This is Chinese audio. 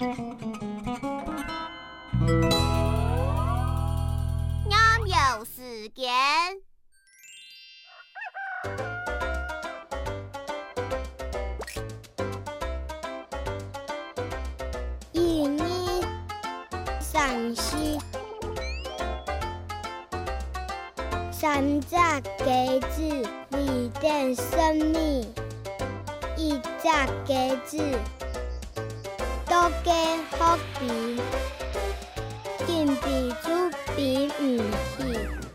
奶油事件，願意善施三隻鴨子，你点甚麼？一隻鴨子。驚喝比，健比滋比唔甜。